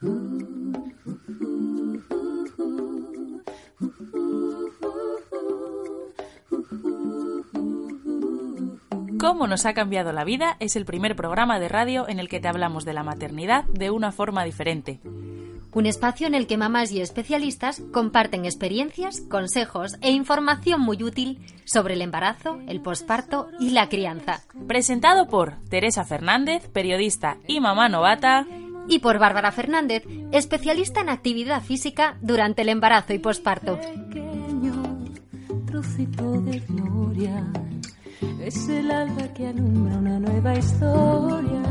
Cómo nos ha cambiado la vida es el primer programa de radio en el que te hablamos de la maternidad de una forma diferente. Un espacio en el que mamás y especialistas comparten experiencias, consejos e información muy útil sobre el embarazo, el posparto y la crianza. Presentado por Teresa Fernández, periodista y mamá novata. Y por Bárbara Fernández, especialista en actividad física durante el embarazo y posparto. es el alba que alumbra una nueva historia.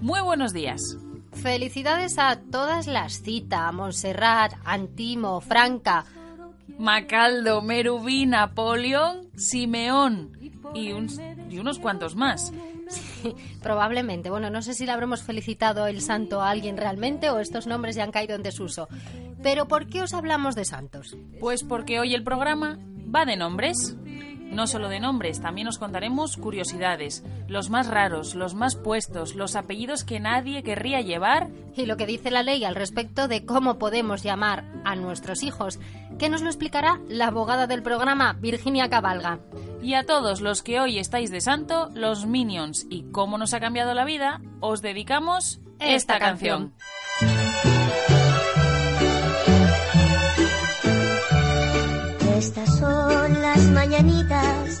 Muy buenos días. Felicidades a todas las citas, Montserrat, Antimo, Franca, Macaldo, Merubí, Napoleón, Simeón y, y unos cuantos más. Sí, probablemente. Bueno, no sé si le habremos felicitado el santo a alguien realmente o estos nombres ya han caído en desuso. Pero ¿por qué os hablamos de santos? Pues porque hoy el programa va de nombres. No solo de nombres, también os contaremos curiosidades, los más raros, los más puestos, los apellidos que nadie querría llevar. Y lo que dice la ley al respecto de cómo podemos llamar a nuestros hijos, que nos lo explicará la abogada del programa, Virginia Cabalga. Y a todos los que hoy estáis de santo, los Minions y cómo nos ha cambiado la vida, os dedicamos esta, canción. Estas son las mañanitas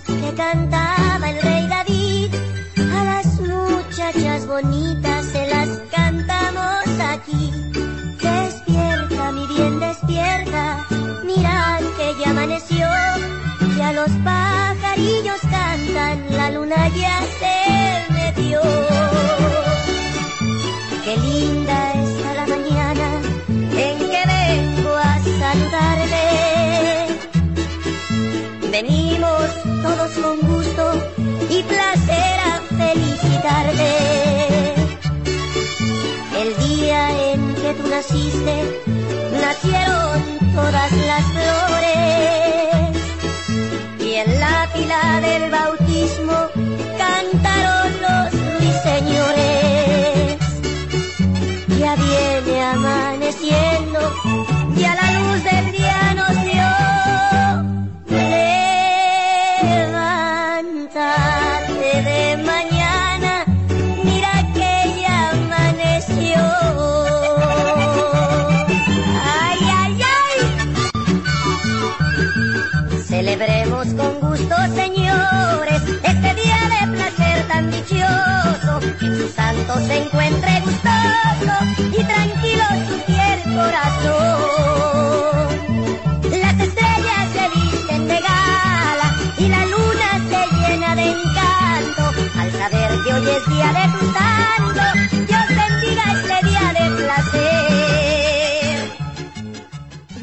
que corazón. Las estrellas se visten de gala y la luna se llena de encanto al saber que hoy es día de tu santo. Dios bendiga este día de placer.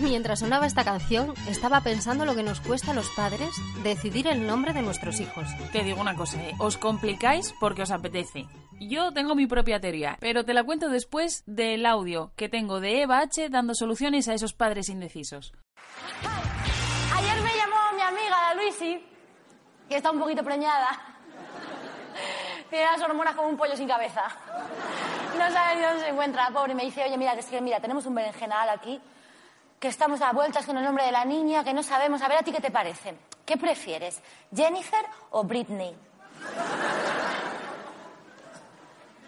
Mientras sonaba esta canción, estaba pensando lo que nos cuesta a los padres decidir el nombre de nuestros hijos. Te digo una cosa, ¿eh? os complicáis porque os apetece. Yo tengo mi propia teoría, pero te la cuento después del audio que tengo de Eva H dando soluciones a esos padres indecisos. Ayer me llamó mi amiga, la Luisi, que está un poquito preñada. Tiene las hormonas como un pollo sin cabeza. No sabe ni dónde se encuentra, pobre. Me dice, oye, mira, es que mira, tenemos un berenjenal aquí, que estamos a vueltas con el nombre de la niña, que no sabemos. A ver, ¿a ti qué te parece? ¿Qué prefieres, Jennifer o Britney?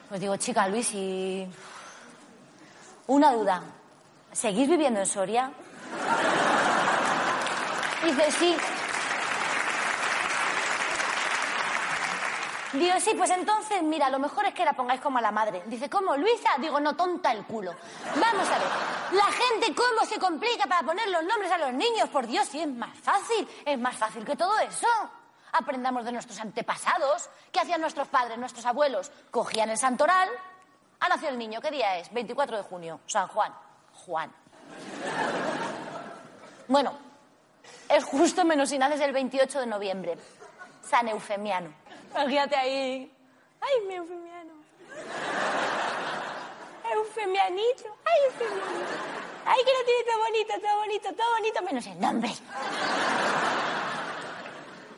Pues digo, chica, Luisi, una duda. ¿Seguís viviendo en Soria? Dice, sí. Digo, sí, pues entonces, mira, lo mejor es que la pongáis como a la madre. Dice, ¿cómo, Luisa? Digo, no, tonta el culo. Vamos a ver, la gente cómo se complica para poner los nombres a los niños. Por Dios, sí, es más fácil, es más fácil que todo eso. Aprendamos de nuestros antepasados. ¿Qué hacían nuestros padres, nuestros abuelos? Cogían el santoral. Ha nacido el niño, ¿qué día es? 24 de junio, San Juan. Juan. Bueno, es justo menos si naces el 28 de noviembre. San Eufemiano. Imagínate ahí. Ay, mi Eufemiano. Eufemianito. Ay, Eufemianito. Ay, que lo tiene todo bonito, todo bonito, todo bonito, menos el nombre.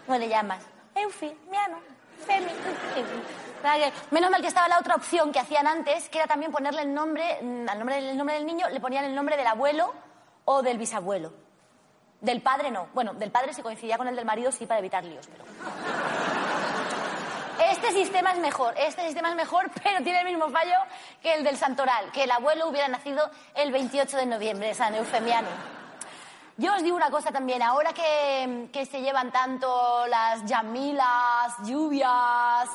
¿Cómo le llamas? Eufemiano. Femi. Para que- Menos mal que estaba la otra opción que hacían antes, que era también ponerle el nombre, mm, al nombre, el nombre del niño, le ponían el nombre del abuelo o del bisabuelo. Del padre no. Bueno, del padre si coincidía con el del marido sí para evitar líos, pero... Este sistema es mejor, este sistema es mejor, pero tiene el mismo fallo que el del Santoral, que el abuelo hubiera nacido el 28 de noviembre, San Eufemiano. Yo os digo una cosa también, ahora que, que se llevan tanto las Yamilas, Lluvias,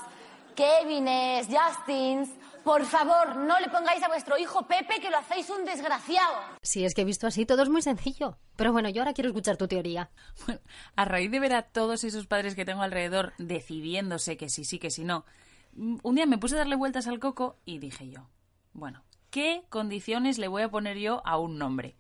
Kevines, Justins, por favor, no le pongáis a vuestro hijo Pepe que lo hacéis un desgraciado. Si es que he visto así, todo es muy sencillo. Pero bueno, yo ahora quiero escuchar tu teoría. Bueno, a raíz de ver a todos esos padres que tengo alrededor decidiéndose que sí, sí, que sí, no, mm, un día me puse a darle vueltas al coco y dije yo, bueno, ¿qué condiciones le voy a poner yo a un nombre?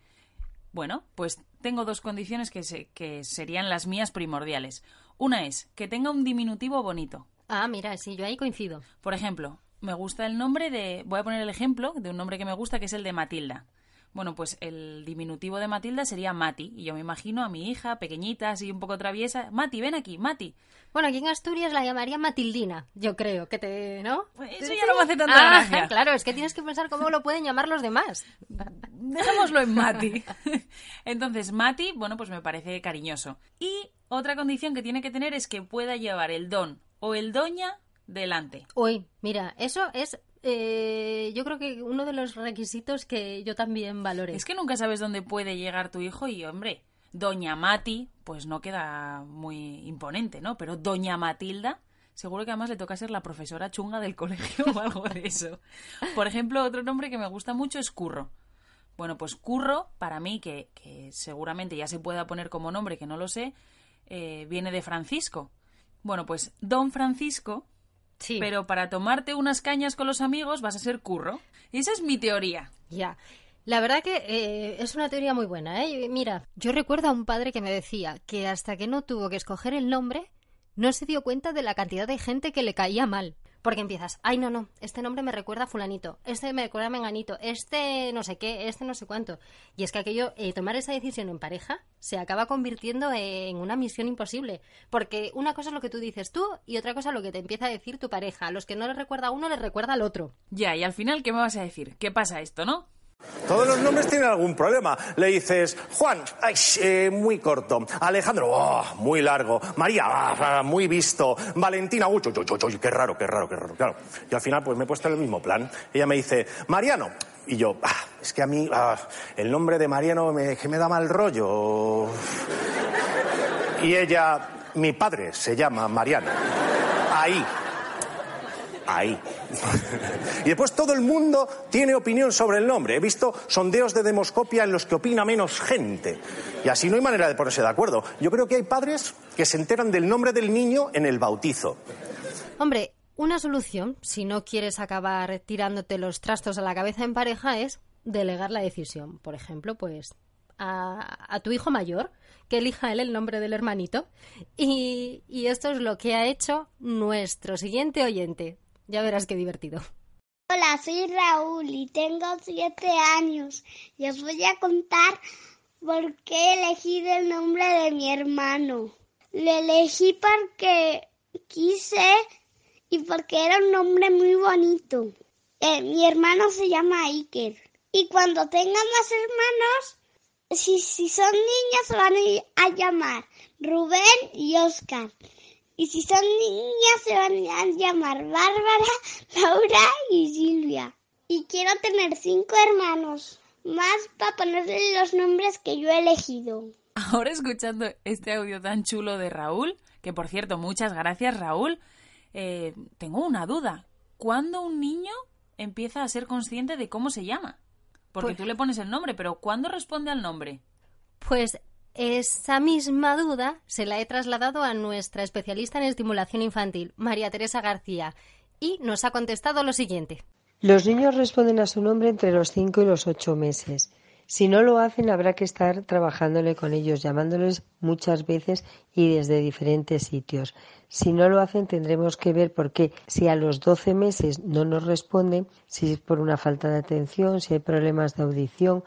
Bueno, pues tengo dos condiciones que, se- que serían las mías primordiales. Una es que tenga un diminutivo bonito. Ah, mira, sí, yo ahí coincido. Por ejemplo, me gusta el nombre de... Voy a poner el ejemplo de un nombre que me gusta, que es el de Matilda. Bueno, pues el diminutivo de Matilda sería Mati. Y yo me imagino a mi hija, pequeñita, así un poco traviesa. Mati, ven aquí, Mati. Bueno, aquí en Asturias la llamaría Matildina, yo creo, que te... ¿no? Pues eso ya no me hace tanta Ah, gracia. Claro, es que tienes que pensar cómo lo pueden llamar los demás. Dejémoslo en Mati. Entonces, Mati, bueno, pues me parece cariñoso. Y otra condición que tiene que tener es que pueda llevar el don o el doña delante. Uy, mira, eso es... eh, yo creo que uno de los requisitos que yo también valore. Es que nunca sabes dónde puede llegar tu hijo y, hombre, Doña Mati, pues no queda muy imponente, ¿no? Pero Doña Matilda, seguro que además le toca ser la profesora chunga del colegio o algo de eso. Por ejemplo, otro nombre que me gusta mucho es Curro. Bueno, pues Curro, para mí, que, que seguramente ya se pueda poner como nombre, que no lo sé, eh, viene de Francisco. Bueno, pues Don Francisco, sí. pero para tomarte unas cañas con los amigos vas a ser Curro. Y esa es mi teoría. Ya. La verdad que eh, es una teoría muy buena, ¿eh? Mira, yo recuerdo a un padre que me decía que hasta que no tuvo que escoger el nombre, no se dio cuenta de la cantidad de gente que le caía mal. Porque empiezas, ay, no, no, este nombre me recuerda a fulanito, este me recuerda a menganito, este no sé qué, este no sé cuánto. Y es que aquello, eh, tomar esa decisión en pareja, se acaba convirtiendo en una misión imposible. Porque una cosa es lo que tú dices tú y otra cosa es lo que te empieza a decir tu pareja. A los que no les recuerda a uno, les recuerda al otro. Ya, y al final, ¿qué me vas a decir? ¿Qué pasa esto, no? Todos los nombres tienen algún problema. Le dices, Juan, ay, eh, muy corto. Alejandro, oh, muy largo. María, ah, muy visto. Valentina, uy, uy, uy, uy, qué raro, qué raro, qué raro. Claro. Y al final, pues me he puesto en el mismo plan. Ella me dice, Mariano. Y yo, ah, es que a mí ah, el nombre de Mariano que me da mal rollo. Y ella, mi padre se llama Mariano. Ahí. Ahí. y después todo el mundo tiene opinión sobre el nombre. He visto sondeos de demoscopia en los que opina menos gente. Y así no hay manera de ponerse de acuerdo. Yo creo que hay padres que se enteran del nombre del niño en el bautizo. Hombre, una solución, si no quieres acabar tirándote los trastos a la cabeza en pareja, es delegar la decisión. Por ejemplo, pues a, a tu hijo mayor, que elija él el nombre del hermanito. Y, y esto es lo que ha hecho nuestro siguiente oyente. Ya verás qué divertido. Hola, soy Raúl y tengo siete años y os voy a contar por qué he elegido el nombre de mi hermano. Lo elegí porque quise y porque era un nombre muy bonito. Eh, mi hermano se llama Iker y cuando tenga más hermanos, si, si son niñas se van a llamar Rubén y Oscar. Y si son niñas se van a llamar Bárbara, Laura y Silvia. Y quiero tener cinco hermanos más para ponerle los nombres que yo he elegido. Ahora escuchando este audio tan chulo de Raúl, que por cierto, muchas gracias Raúl, eh, tengo una duda. ¿Cuándo un niño empieza a ser consciente de cómo se llama? Porque Pues- tú le pones el nombre, pero ¿cuándo responde al nombre? Pues esa misma duda se la he trasladado a nuestra especialista en estimulación infantil, María Teresa García, y nos ha contestado lo siguiente. Los niños responden a su nombre entre los 5 y los 8 meses. Si no lo hacen, habrá que estar trabajándole con ellos, llamándoles muchas veces y desde diferentes sitios. Si no lo hacen, tendremos que ver por qué. Si a los 12 meses no nos responden, si es por una falta de atención, si hay problemas de audición,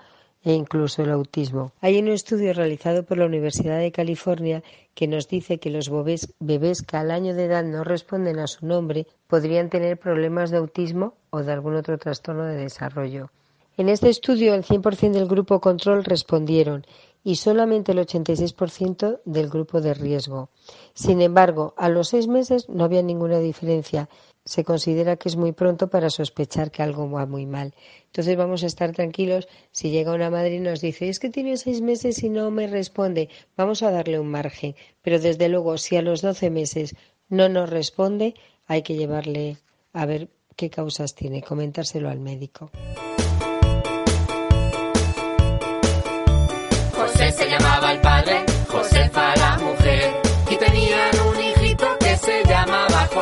e incluso el autismo. Hay un estudio realizado por la Universidad de California que nos dice que los bebés, bebés que al año de edad no responden a su nombre podrían tener problemas de autismo o de algún otro trastorno de desarrollo. En este estudio, el 100% del grupo control respondieron y solamente el 86% del grupo de riesgo. Sin embargo, a los seis meses no había ninguna diferencia. Se considera que es muy pronto para sospechar que algo va muy mal. Entonces vamos a estar tranquilos si llega una madre y nos dice es que tiene seis meses y no me responde. Vamos a darle un margen. Pero desde luego, si a los doce meses no nos responde, hay que llevarle a ver qué causas tiene, comentárselo al médico.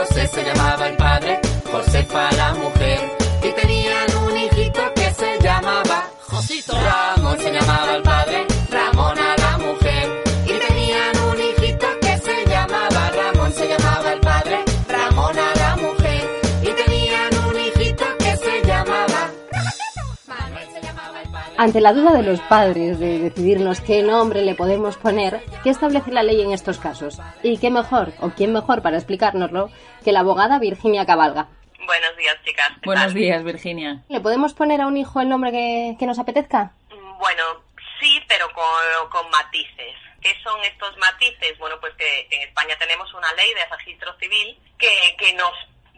José, se llamaba el padre, Josefa la mujer, y tenían un hijito que se llamaba Josito. Ramón se llamaba el Ante la duda de los padres de decidirnos qué nombre le podemos poner, ¿qué establece la ley en estos casos? ¿Y qué mejor, o quién mejor para explicárnoslo, que la abogada Virginia Cabalga? Buenos días, chicas. ¿Qué Buenos tal? días, Virginia. ¿Le podemos poner a un hijo el nombre que, que nos apetezca? Bueno, sí, pero con, con matices. ¿Qué son estos matices? Bueno, pues que en España tenemos una ley de registro civil que, que nos,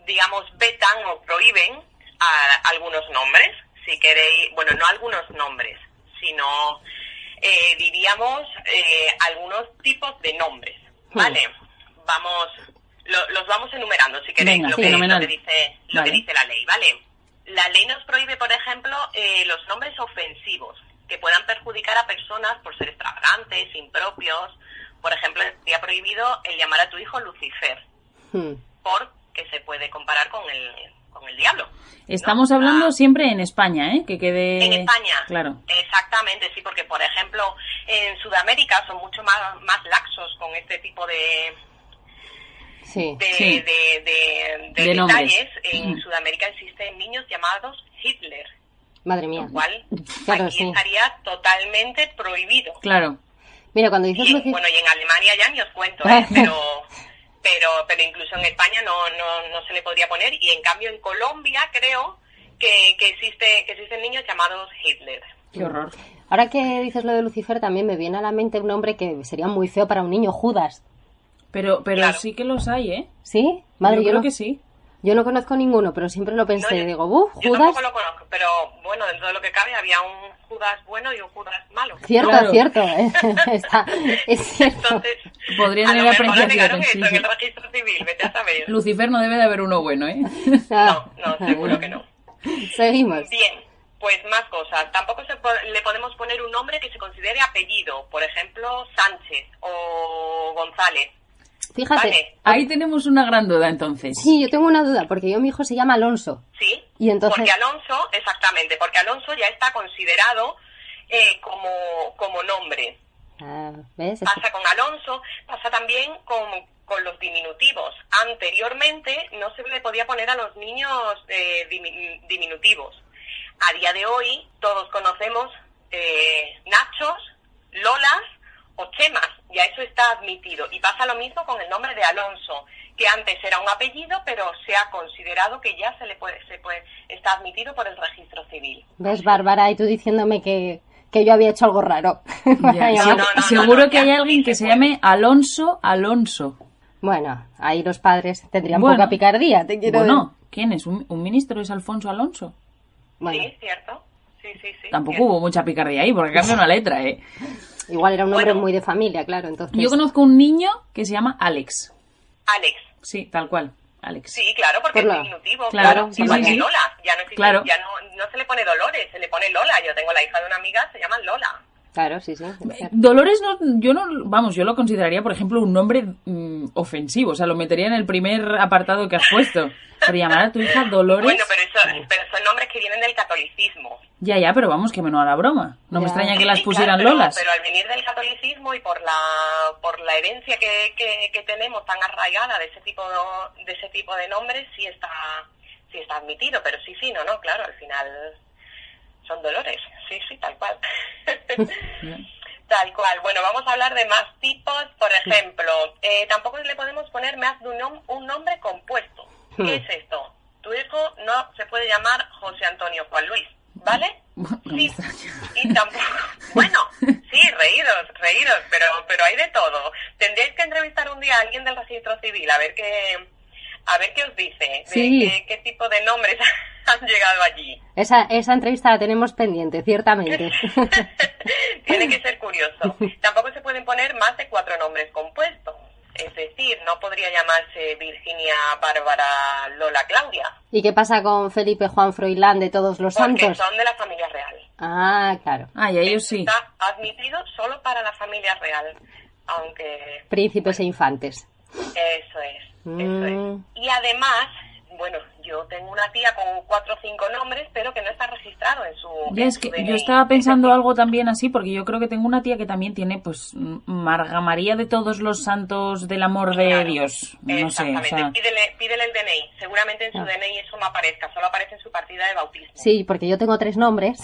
digamos, vetan o prohíben a algunos nombres. Si queréis, bueno, no algunos nombres, sino, eh, diríamos, eh, algunos tipos de nombres. ¿Vale? Vamos, lo- los vamos enumerando, si queréis, Venga, lo, sí, que, lo fenomenal. que dice, lo Vale. que dice la ley, ¿vale? La ley nos prohíbe, por ejemplo, eh, los nombres ofensivos que puedan perjudicar a personas por ser extravagantes, impropios. Por ejemplo, estaría prohibido el llamar a tu hijo Lucifer, Hmm. porque se puede comparar con el, con el diablo. Estamos hablando siempre en España, ¿eh? Que quede... En España. Claro. Exactamente, sí, porque por ejemplo en Sudamérica son mucho más, más laxos con este tipo de, Sí. de, Sí. de, de- de De nombres. detalles. En Mm. Sudamérica existen niños llamados Hitler, Madre mía. lo cual Claro, aquí sí. estaría totalmente prohibido. Claro. Mira, cuando dices Y bueno, y en Alemania ya ni os cuento, ¿eh? pero, pero, pero incluso en España no, no, no se le podría poner. Y en cambio en Colombia creo que, que, existe, que existen niños llamados Hitler. Qué horror. Ahora que dices lo de Lucifer, también me viene a la mente un nombre que sería muy feo para un niño, Judas. Pero, pero Claro. sí que los hay, ¿eh? ¿Sí? Madre, yo yo, creo no, que sí. Yo no conozco ninguno, pero siempre lo pensé. No, yo- Digo, ¡buf! Yo Judas. tampoco lo conozco, pero bueno, dentro de lo que cabe había un Judas bueno y un Judas malo. Cierto, Claro. cierto. eh, está- es cierto. Entonces, Podrían a mejor apreciaciones, agregaron sí, sí. en el registro civil, vete a saber. Lucifer no debe de haber uno bueno, ¿eh? Ah, No, no, seguro que no. Seguimos. Bien, pues más cosas. Tampoco se po- le podemos poner un nombre que se considere apellido, por ejemplo, Sánchez o González. Fíjate. Vale, Ahí tenemos una gran duda, entonces. Sí, yo tengo una duda, porque yo mi hijo se llama Alonso. sí. Y entonces- Porque Alonso, exactamente, porque Alonso ya está considerado eh, como, como nombre. Ah, ¿Ves? Es- Pasa con Alonso, pasa también con, con los diminutivos. Anteriormente no se le podía poner a los niños eh, dimi- diminutivos. A día de hoy todos conocemos eh, Nachos, Lolas o Chemas, ya eso está admitido. Y pasa lo mismo con el nombre de Alonso, que antes era un apellido, pero se ha considerado que ya se le puede, se puede, está admitido por el registro civil. ¿Ves, Bárbara? Y tú diciéndome que, que yo había hecho algo raro. Ya, sí, no, no, seguro no, que ya, hay alguien se que se puede. llame Alonso Alonso. Bueno, ahí los padres tendrían Bueno. poca picardía, te quiero Bueno, ¿quién es? ¿Un, un ministro es Alfonso Alonso? Bueno, Sí, cierto. Sí, sí, sí. Tampoco cierto. hubo mucha picardía ahí, porque cambia una letra, ¿eh? Igual era un nombre Bueno. muy de familia, claro, entonces... Yo conozco un niño que se llama Alex. Alex. Sí, tal cual. Alex. Sí, claro, porque Por es diminutivo. Claro, Claro, sí, igual sí, que sí. Lola. Ya no existe, Claro. ya no, no se le pone Dolores, se le pone Lola. Yo tengo la hija de una amiga, se llama Lola. Claro, sí, sí. cierto. Dolores, no, yo no, vamos, yo lo consideraría, por ejemplo, un nombre mm, ofensivo. O sea, lo metería en el primer apartado que has puesto. Pero llamar a tu hija Dolores. Bueno, pero, eso, pero son nombres que vienen del catolicismo. Ya, ya, pero vamos, que me no a la broma. No me extraña que las sí, pusieran pero- Lolas. Pero, al venir del catolicismo y por la por la herencia que, que, que tenemos tan arraigada de ese tipo de, de ese tipo de nombres, sí está sí está admitido. Pero sí, sí, no, no, claro, al final Son dolores, sí, sí, tal cual. Tal cual. Bueno, vamos a hablar de más tipos. Por ejemplo, eh, tampoco le podemos poner más de un, nom- un nombre compuesto. ¿Qué es esto? Tu hijo no se puede llamar José Antonio Juan Luis, ¿vale? Sí, y tampoco. Bueno, sí, reídos, reídos, pero, pero hay de todo. Tendréis que entrevistar un día a alguien del registro civil a ver qué, a ver qué os dice, de qué, qué tipo de nombres han llegado allí. Esa, esa entrevista la tenemos pendiente, ciertamente. Tiene que ser curioso. Tampoco se pueden poner más de cuatro nombres compuestos. Es decir, no podría llamarse Virginia, Bárbara, Lola, Claudia, ¿Y qué pasa con Felipe Juan Froilán de todos los porque santos? son de la familia real. Ah, claro. Ah, y ellos sí. Está admitido solo para la familia real, aunque Príncipes e infantes. eso es. Mm, Y además, bueno, yo tengo una tía con cuatro o cinco nombres, pero que no está registrado en su. Ya en es su que DNI. yo estaba pensando algo también así, porque yo creo que tengo una tía que también tiene, pues, Marga María de todos los santos del amor de Dios. No sé, o Exactamente. sea, Pídele, pídele el DNI. Seguramente en su Ah. DNI eso no aparezca, solo aparece en su partida de bautismo. Sí, porque yo tengo tres nombres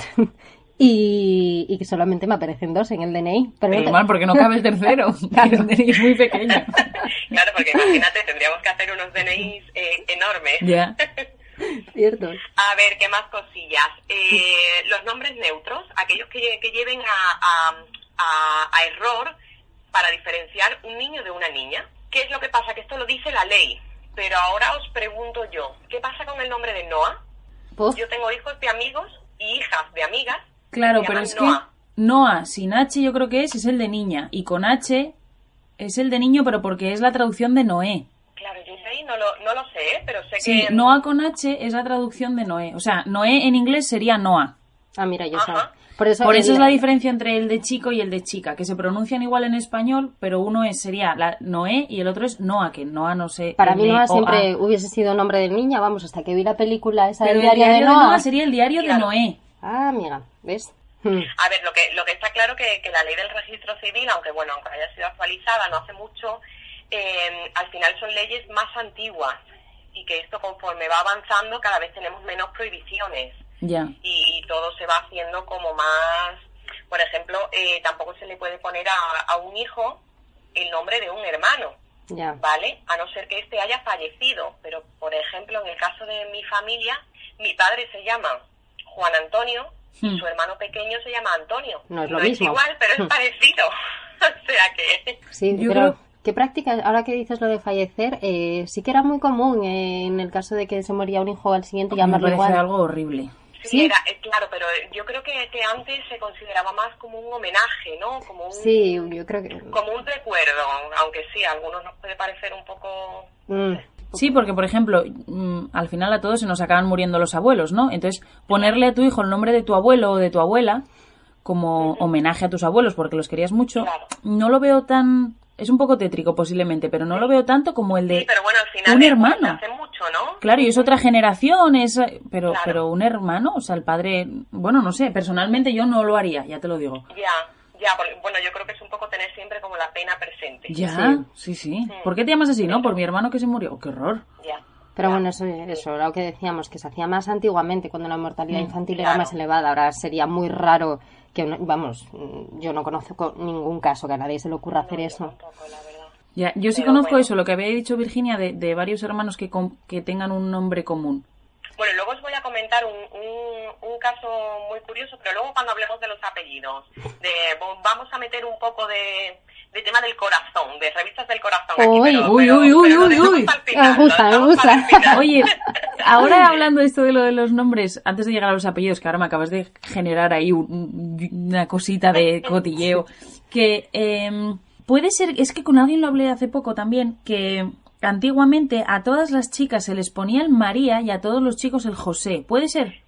y, y que solamente me aparecen dos en el DNI. Pero no te- mal, porque no cabe el tercero. Claro. El DNI es muy pequeño. Claro, porque imagínate, tendríamos que hacer unos DNIs eh, enormes. Ya. Cierto. A ver, ¿qué más cosillas? Eh, los nombres neutros, aquellos que, que lleven a, a- a- a error para diferenciar un niño de una niña. ¿Qué es lo que pasa? Que esto lo dice la ley. Pero ahora os pregunto yo, ¿qué pasa con el nombre de Noah? Puf. Yo tengo hijos de amigos y hijas de amigas. Claro, pero es que Noah. Sin H yo creo que es, es el de niña. Y con H es el de niño, pero porque es la traducción de Noé. Claro, yo ahí no lo, no lo sé, ¿eh? pero sé Sí, que... Noah con H es la traducción de Noé. O sea, Noé en inglés sería Noah. Ah, mira, yo sabía. Por eso, Por eso el- es la diferencia entre el de chico y el de chica, que se pronuncian igual en español, pero uno es sería la Noé y el otro es Noah, que Noah no sé. Para mí Noah N-O-A. siempre hubiese sido nombre de niña, vamos, hasta que vi la película esa Pero del el diario, de Noah. sería el diario de. Noé. Ah, amiga, ¿ves? Hmm. A ver, lo que, lo que está claro que, que la ley del registro civil, aunque bueno, aunque haya sido actualizada no hace mucho, eh, al final son leyes más antiguas y que esto conforme va avanzando cada vez tenemos menos prohibiciones Ya. y, y todo se va haciendo como más, por ejemplo, eh, tampoco se le puede poner a, a un hijo el nombre de un hermano, Ya. ¿vale? A no ser que éste haya fallecido, pero por ejemplo en el caso de mi familia, mi padre se llama Juan Antonio y Hmm. su hermano pequeño se llama Antonio. No es lo es mismo. igual, pero es Hmm. parecido. o sea que... Sí, Yo pero creo- qué práctica, ahora que dices lo de fallecer, eh, sí que era muy común eh, en el caso de que se moría un hijo al siguiente Me llamarlo parece igual. algo horrible. Sí, ¿Sí? Era, eh, claro, pero yo creo que, que antes se consideraba más como un homenaje, ¿no? Como un, Sí, yo creo que... como un recuerdo, aunque sí, a algunos nos puede parecer un poco... Mm, Sí, porque por ejemplo, mm, al final a todos se nos acaban muriendo los abuelos, ¿no? Entonces, ponerle a tu hijo el nombre de tu abuelo o de tu abuela como homenaje a tus abuelos porque los querías mucho, Claro. no lo veo tan... Es un poco tétrico posiblemente, pero no lo veo tanto como el de... Sí, pero bueno, al final... un hermano. Hace mucho, ¿no? Claro, y es otra generación, es, pero, Claro. pero un hermano, o sea, el padre, bueno, no sé, personalmente yo no lo haría, ya te lo digo. Ya, ya, porque, bueno, yo creo que es un poco tener siempre como la pena presente. Ya, sí, sí. ¿Por qué te llamas así, no? Por mi hermano que se murió. Oh, ¡Qué horror! Ya. Pero bueno, eso, eso, lo que decíamos, que se hacía más antiguamente cuando la mortalidad Mm, infantil era más elevada. Ahora sería muy raro que, vamos, mm, yo no conozco ningún caso que a nadie se le ocurra hacer eso. Tampoco, la verdad. Ya, yo sí Pero conozco bueno. eso, lo que había dicho Virginia, de, de varios hermanos que, com- que tengan un nombre común. Bueno, luego os voy a comentar un, un, un caso muy curioso, pero luego cuando hablemos de los apellidos, de, vamos a meter un poco de, de tema del corazón, de revistas del corazón. aquí, Uy, pero- uy, pero- uy, uy, pero uy, uy. para el gusta. final. Oye, ahora hablando de esto de lo de los nombres, antes de llegar a los apellidos, que ahora me acabas de generar ahí un- una cosita de cotilleo, que em, puede ser, es que con alguien lo hablé hace poco también, que antiguamente a todas las chicas se les ponía el María y a todos los chicos el José. ¿Puede ser?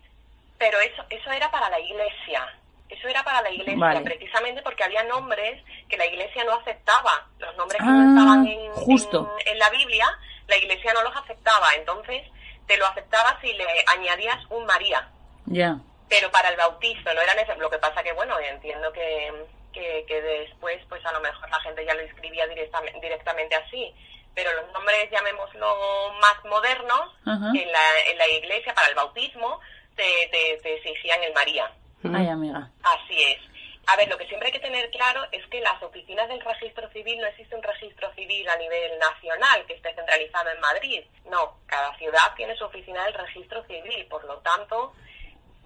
Pero eso, eso era para la iglesia. Eso era para la iglesia, Vale. precisamente porque había nombres que la iglesia no aceptaba. Los nombres que Ah, no estaban en, justo. en- en la Biblia, la iglesia no los aceptaba. Entonces, te lo aceptaba si le añadías un María. Ya. Pero para el bautizo no era necesario. Lo que pasa que, bueno, entiendo que, que, que después, pues a lo mejor la gente ya lo escribía directamente, directamente así. Pero los nombres, llamémoslo más modernos, en la, en la iglesia, para el bautismo, te, te, te exigían el María. Ay, amiga. Así es. A ver, lo que siempre hay que tener claro es que las oficinas del registro civil no existe un registro civil a nivel nacional que esté centralizado en Madrid. No, cada ciudad tiene su oficina del registro civil. Por lo tanto,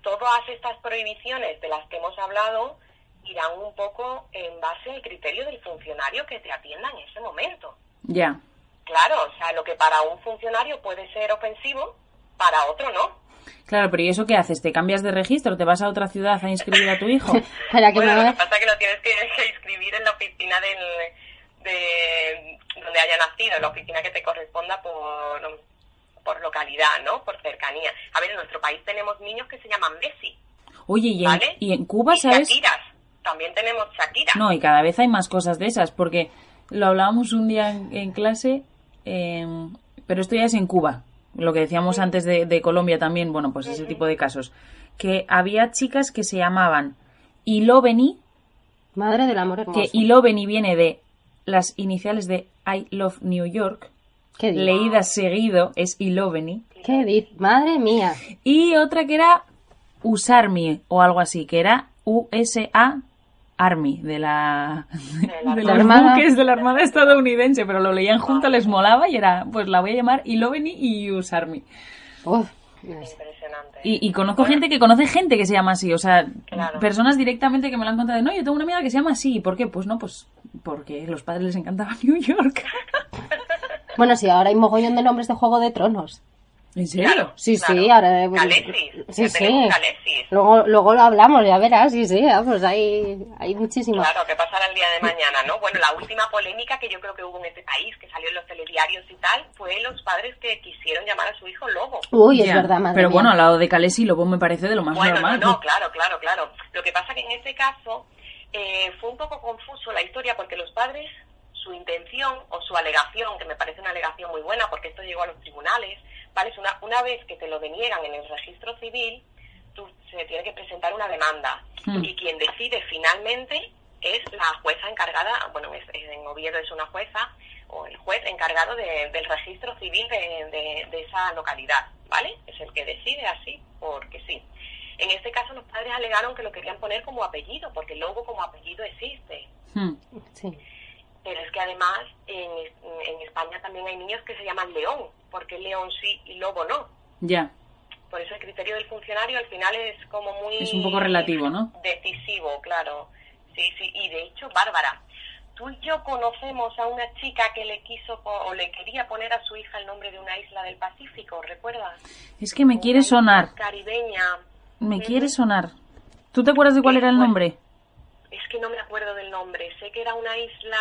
todas estas prohibiciones de las que hemos hablado irán un poco en base al criterio del funcionario que te atienda en ese momento. Ya. Claro, o sea, lo que para un funcionario puede ser ofensivo, para otro no. Claro, pero ¿y eso qué haces? ¿Te cambias de registro? ¿Te vas a otra ciudad a inscribir a tu hijo? Para que Bueno, me lo que pasa es que lo tienes que, inscribir en la oficina del, de donde haya nacido, en la oficina que te corresponda por, por localidad, ¿no? Por cercanía. A ver, en nuestro país tenemos niños que se llaman Messi, Oye, ¿y en, ¿vale? y en Cuba, y sabes? Shakiras. También tenemos Shakira. No, y cada vez hay más cosas de esas, porque lo hablábamos un día en, en clase, eh, pero esto ya es en Cuba, lo que decíamos antes de, de Colombia también, bueno, pues ese tipo de casos, que había chicas que se llamaban Iloveni, Madre del amor hermoso. que Iloveni viene de las iniciales de I Love New York, ¿Qué leídas seguido es Iloveni, ¿Qué dices? Madre mía. y otra que era Usarmi o algo así, que era USA Army, de la la de los Armada. buques de la Armada estadounidense, pero lo leían junto, les molaba y era, pues la voy a llamar Iloveni y Usarmi. Uf, no sé. Impresionante. Y, y conozco gente que conoce gente que se llama así, o sea, Claro. personas directamente que me lo han contado de, no, yo tengo una amiga que se llama así, ¿Y ¿por qué? Pues no, pues porque los padres les encantaba New York. Bueno, sí, ahora hay mogollón de nombres de Juego de Tronos. ¿En serio? Claro, Sí, claro. sí, ahora... eh, Calesis, Sí, sí. Calesis. Luego, luego lo hablamos, ya verás, sí, sí, pues hay, hay muchísimos. Claro, que pasará el día de mañana, ¿no? Bueno, la última polémica que yo creo que hubo en este país, que salió en los telediarios y tal, fue los padres que quisieron llamar a su hijo lobo. Uy, es Ya, verdad, madre Pero mía. bueno, al lado de Calesi, Lobo me parece de lo más Bueno, normal. no, no, claro, claro, claro. Lo que pasa que en este caso eh, fue un poco confuso la historia porque los padres, su intención o su alegación, que me parece una alegación muy buena porque esto llegó a los tribunales, ¿vale? Es una, una vez que te lo deniegan en el registro civil, tú se tiene que presentar una demanda Hmm. y quien decide finalmente es la jueza encargada, bueno, es- es- en Oviedo es una jueza o el juez encargado de- del registro civil de, de- de esa localidad, ¿vale? Es el que decide así, porque sí. En este caso los padres alegaron que lo querían poner como apellido, porque el lobo como apellido existe. Hmm. Sí. Pero es que además en, en España también hay niños que se llaman león, porque león sí y lobo no. Ya. Por eso el criterio del funcionario al final es como muy... Es un poco relativo, ¿no? Decisivo, claro. Sí, sí. Y de hecho, Bárbara, tú y yo conocemos a una chica que le quiso o le quería poner a su hija el nombre de una isla del Pacífico, ¿recuerdas? Es que me quiere sonar, Caribeña. me quiere sonar. ¿Tú te acuerdas de cuál era el pues, nombre? Es que no me acuerdo del nombre. Sé que era una isla,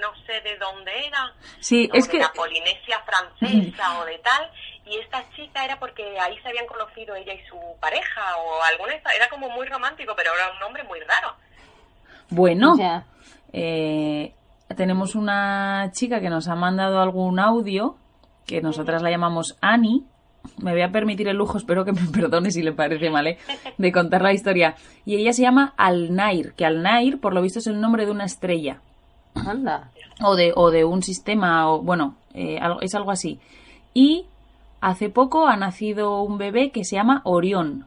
no sé de dónde era. Sí, o es de que... la Polinesia francesa o de tal. Y esta chica era porque ahí se habían conocido ella y su pareja o alguna... Era como muy romántico, pero era un nombre muy raro. Bueno, Ya. eh, tenemos una chica que nos ha mandado algún audio, que nosotras la llamamos Annie. Me voy a permitir el lujo, espero que me perdone si le parece mal, ¿eh? de contar la historia. Y ella se llama Alnair, que Alnair, por lo visto, es el nombre de una estrella. Anda. o de, o de un sistema, o bueno, eh, es algo así. Y hace poco ha nacido un bebé que se llama Orión.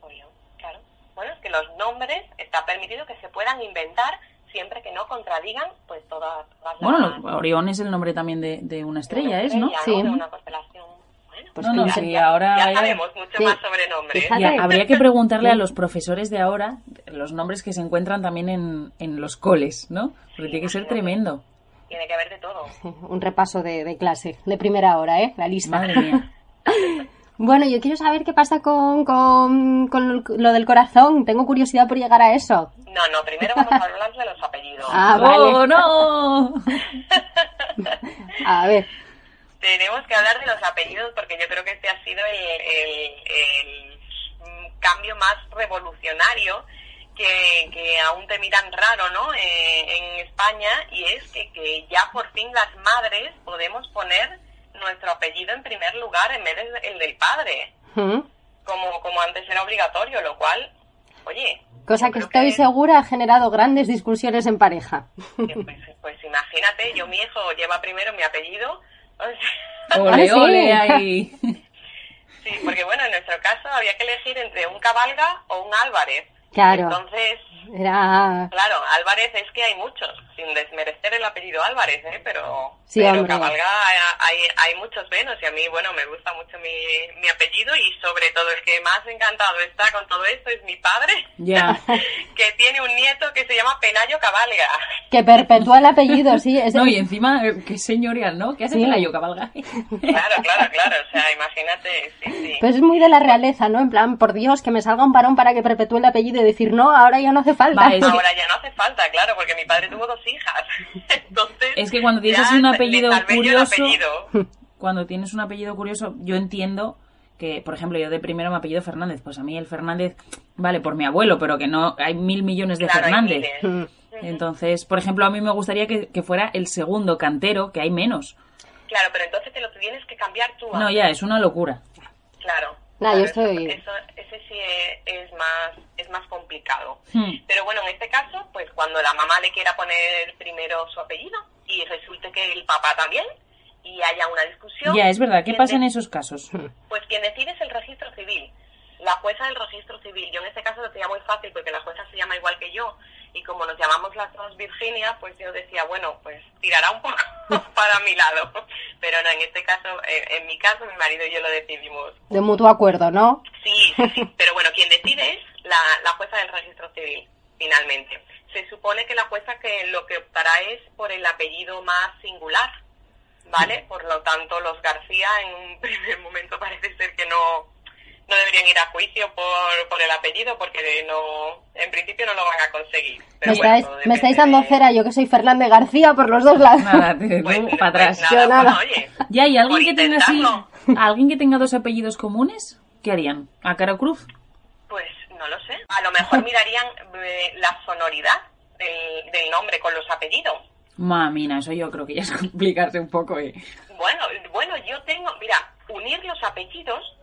Orión, claro. Bueno, es que los nombres está permitido que se puedan inventar siempre que no contradigan pues todas, todas las... Bueno, Orión es el nombre también de, de una estrella, ¿es, no? Sí. De una constelación. Pues No, no, sí, ahora ya vaya- sabemos mucho Sí. más sobre nombres. Fíjate. Y a- habría que preguntarle a los profesores de ahora los nombres que se encuentran también en, en los coles, ¿no? Porque tiene que ser tremendo. Tiene que haber de todo. Un repaso de, de clase, de primera hora, ¿eh? La lista. Madre mía. Bueno, yo quiero saber qué pasa con, con, con lo del corazón. Tengo curiosidad por llegar a eso. No, no, primero vamos a hablar de los apellidos. Ah, vale. ¡Oh, no! A ver. Tenemos que hablar de los apellidos porque yo creo que este ha sido el, el- el, mm, cambio más revolucionario que, que aún te miran raro ¿no? Eh, en España y es que, que ya por fin las madres podemos poner nuestro apellido en primer lugar en vez de el del padre, ¿Mm? como, como antes era obligatorio, lo cual, oye, Cosa que estoy segura ha generado grandes discusiones en pareja. pues, pues imagínate, yo mi hijo lleva primero mi apellido. O sea, Ole, sí. ole, ahí. Sí, porque bueno, en nuestro caso había que elegir entre un Cabalga o un Álvarez. Claro. Entonces, Era... claro, Álvarez es que hay muchos, sin desmerecer el apellido Álvarez, ¿eh? pero, Sí, pero. Cabalga hay, hay muchos menos y a mí, bueno, me gusta mucho mi, mi apellido y sobre todo el que más encantado está con todo esto es mi padre, Ya. que tiene un nieto que se llama Penayo Cabalga. Que perpetúa el apellido, sí. Es... No, y encima, eh, qué señorial, ¿no? ¿Qué hace Sí. Pelayo Cabalga? Claro, claro, claro, o sea, imagínate, sí, sí. Pues es muy de la realeza, ¿no? En plan, por Dios, que me salga un varón para que perpetúe el apellido y decir, no, ahora ya no hace falta. Va, es que- Ahora ya no hace falta, claro, porque mi padre tuvo dos hijas. Entonces, Es que cuando tienes un apellido curioso, apellido. cuando tienes un apellido curioso, yo entiendo que, por ejemplo, yo de primero me apellido Fernández, pues a mí el Fernández, vale, por mi abuelo, pero que no, hay mil millones de Claro, Fernández. Entonces, por ejemplo, a mí me gustaría que, que fuera el segundo cantero, que hay menos. Claro, pero entonces te lo tienes que cambiar tú. No, ya, es una locura. Claro. Nah, yo estoy- eso- eso- ese sí es, es más es más complicado. Hmm. Pero bueno, en este caso, pues cuando la mamá le quiera poner primero su apellido y resulte que el papá también y haya una discusión. Ya, es verdad. ¿Qué pasa en esos casos? Pues quien decide es el registro civil, la jueza del registro civil. Yo en este caso lo tenía muy fácil porque la jueza se llama igual que yo y como nos llamamos las dos Virginia, pues yo decía, bueno, pues tirará un poco para mi lado. Pero no, en este caso, en, en mi caso, mi marido y yo lo decidimos. De mutuo acuerdo, ¿no? Sí, sí, sí. Pero bueno, quien decide es la, la jueza del registro civil, finalmente. Se supone que la jueza que lo que optará es por el apellido más singular, ¿vale? Por lo tanto, los García en un primer momento parece ser que no, no deberían ir a juicio por, por el apellido porque no, en principio no lo van a conseguir. Pero Me bueno, estáis, me estáis dando cera, yo que soy Fernández García por los dos lados. Nada, te, Pues, tú, para atrás. pues Yo nada, oye, Ya, ¿y alguien que tenga así, alguien que tenga dos apellidos comunes? ¿Qué harían? ¿A cara cruz? Pues no lo sé. A lo mejor mirarían eh, la sonoridad del, del nombre con los apellidos. Mamina, eso yo creo que ya es complicarse un poco, eh. Bueno, bueno, yo tengo, mira, unir los apellidos,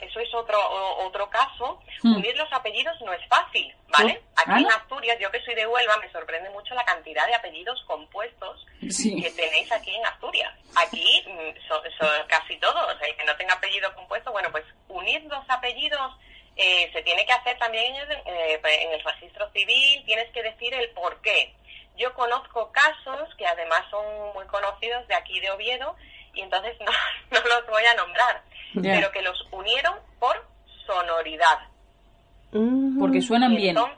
eso es otro o- otro caso. Hmm. Unir los apellidos no es fácil, ¿vale? Oh, Aquí en. Asturias, yo que soy de Huelva, me sorprende mucho la cantidad de apellidos compuestos Sí. que tenéis aquí en Asturias. Aquí mm, son, son casi todos. El que no tenga apellido compuesto, bueno, pues unir los apellidos eh, se tiene que hacer también en el, eh, en el registro civil, tienes que decir el por qué. Yo conozco casos que además son muy conocidos de aquí de Oviedo y entonces no, no los voy a nombrar, Pero que los unieron por sonoridad. Mm. Porque suenan bien. No,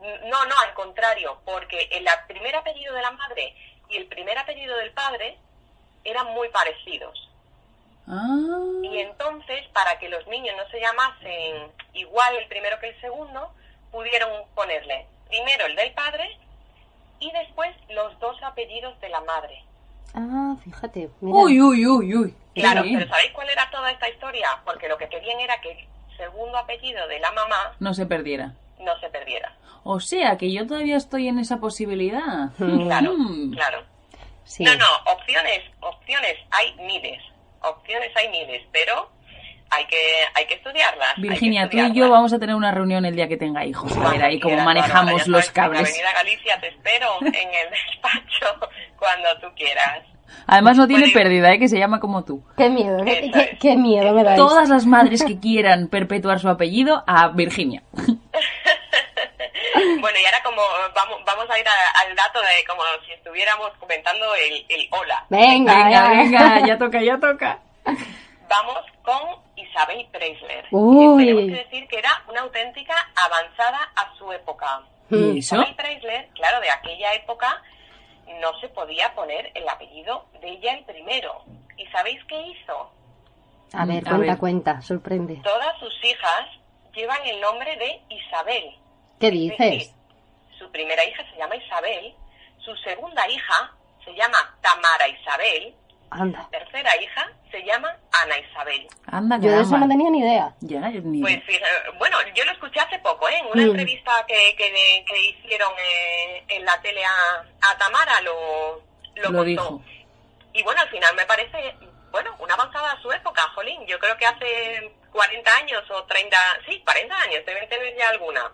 no, al contrario, porque el primer apellido de la madre y el primer apellido del padre eran muy parecidos. Ah, Y entonces, para que los niños no se llamasen igual el primero que el segundo, pudieron ponerle primero el del padre y después los dos apellidos de la madre. Ah, fíjate. Mira. uy, uy, uy, uy. Claro, Sí. pero ¿sabéis cuál era toda esta historia? Porque lo que querían era que el segundo apellido de la mamá No se perdiera. no se perdiera. O sea, que yo todavía estoy en esa posibilidad. Claro, Mm. claro. Sí. No, no, opciones, opciones hay miles, opciones hay miles, pero hay que, hay que estudiarlas. hay que Virginia, tú y yo estudiarlas. vamos a tener una reunión el día que tenga hijos. A ver ahí cómo manejamos ya los sabes, en cables. Avenida Galicia te espero en el despacho cuando tú quieras. Además no tiene pérdida, ¿eh? que se llama como tú. Qué miedo, qué, Eso qué- es. qué miedo me dais. Todas las madres que quieran perpetuar su apellido a Virginia. Bueno, y ahora como vamos, vamos a ir a- al dato de como si estuviéramos comentando el, el hola. Venga, Venga, venga, ya toca, ya toca. Vamos con Isabel Preisler. Uy. Que tenemos que decir que era una auténtica avanzada a su época. ¿Y eso? Isabel Preisler, claro, de aquella época no se podía poner el apellido de ella el primero. ¿Y sabéis qué hizo? A ver, A cuenta, ver. cuenta, sorprende. Todas sus hijas llevan el nombre de Isabel. ¿Qué Es dices? decir, su primera hija se llama Isabel, su segunda hija se llama Tamara Isabel, Anda. tercera hija se llama Ana Isabel. Anda, Yo de eso no tenía ni idea. Ya, yo ni- Pues bueno, yo lo escuché hace poco, ¿eh? En una Mm. entrevista que, que, que hicieron eh, en la tele a, a Tamara lo, lo, Lo contó. dijo. Y bueno, al final me parece, bueno, una avanzada a su época, Jolín. Yo creo que hace 40 años o 30, sí, 40 años, deben tener ya alguna.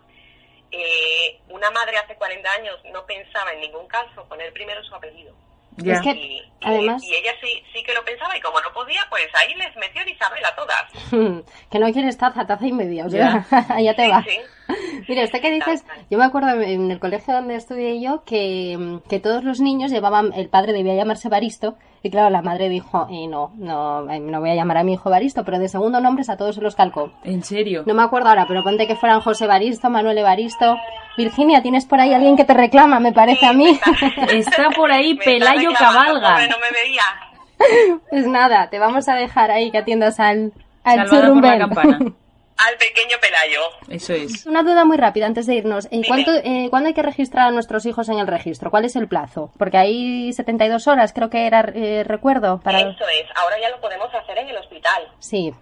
Eh, una madre hace 40 años no pensaba en ningún caso poner primero su apellido. Ya. Es que- Y, Además- y ella sí, sí que lo pensaba y como no podía, pues ahí les metió Isabel a todas. que no quieres taza, taza y media. O sea, allá te Sí, va. sí. Mira, esto que dices, yo me acuerdo en el colegio donde estudié yo que, que todos los niños llevaban, el padre debía llamarse Baristo, y claro, la madre dijo, eh, no, no, eh, no voy a llamar a mi hijo Baristo, pero de segundo nombres a todos se los calcó. ¿En serio? No me acuerdo ahora, pero ponte que fueran José Baristo, Manuel Baristo. Virginia, tienes por ahí alguien que te reclama, me parece a mí. Está por ahí Pelayo Cabalga. no me veía. Pues nada, te vamos a dejar ahí que atiendas al, al Salvada por la churrumbel. Al pequeño Pelayo. Eso es. Una duda muy rápida antes de irnos. Eh, ¿cuánto, eh, ¿Cuándo hay que registrar a nuestros hijos en el registro? ¿Cuál es el plazo? Porque hay 72 horas, creo que era, eh, recuerdo. Para... Eso es, ahora ya lo podemos hacer en el hospital. Sí.